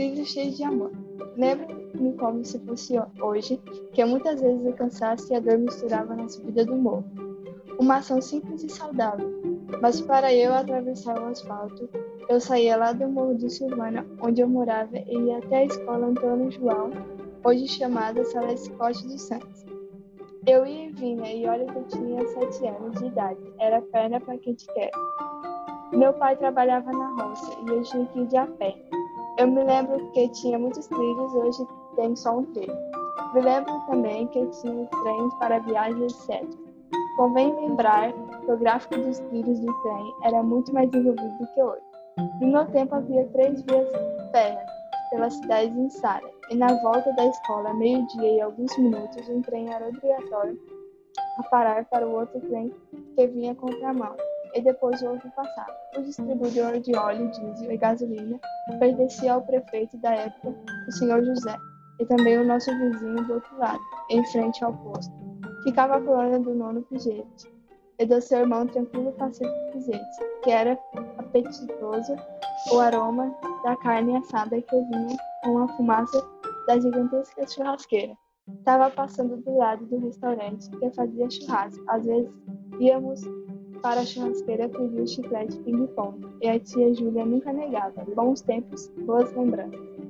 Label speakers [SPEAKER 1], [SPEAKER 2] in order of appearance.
[SPEAKER 1] trilhos cheios de amor. Lembro-me como se fosse hoje, que muitas vezes o cansaço e a dor misturavam na subida do morro. Uma ação simples e saudável, mas para eu atravessar o asfalto, eu saía lá do Morro do Silvana, onde eu morava, e ia até a escola Antônio João, hoje chamada Sala Scott dos Santos. Eu ia e vinha, e olha que eu tinha sete anos de idade, era perna para quem te quer. Meu pai trabalhava na roça e eu tinha que ir de a pé. Eu me lembro que tinha muitos trilhos hoje tem só um trilho. Me lembro também que tinha trens para viagens, etc. Convém lembrar que o gráfico dos trilhos do trem era muito mais envolvido do que hoje. No meu tempo havia três vias férreas pela cidade de Sara, e na volta da escola, meio-dia e alguns minutos, um trem era obrigatório a parar para o outro trem que vinha contramão e depois o outro passava. O distribuidor de óleo, diesel e gasolina pertencia ao prefeito da época, o senhor José, e também o nosso vizinho do outro lado, em frente ao posto. Ficava a colônia do nono Pigete, e do seu irmão tranquilo pacífico Pigete, que era apetitoso o aroma da carne assada que vinha com a fumaça da gigantesca churrasqueira. Estava passando do lado do restaurante que fazia churrasco. Às vezes íamos para a churrasqueira pedir chiclete ping-pong, e a tia Júlia nunca negava. Bons tempos, boas lembranças.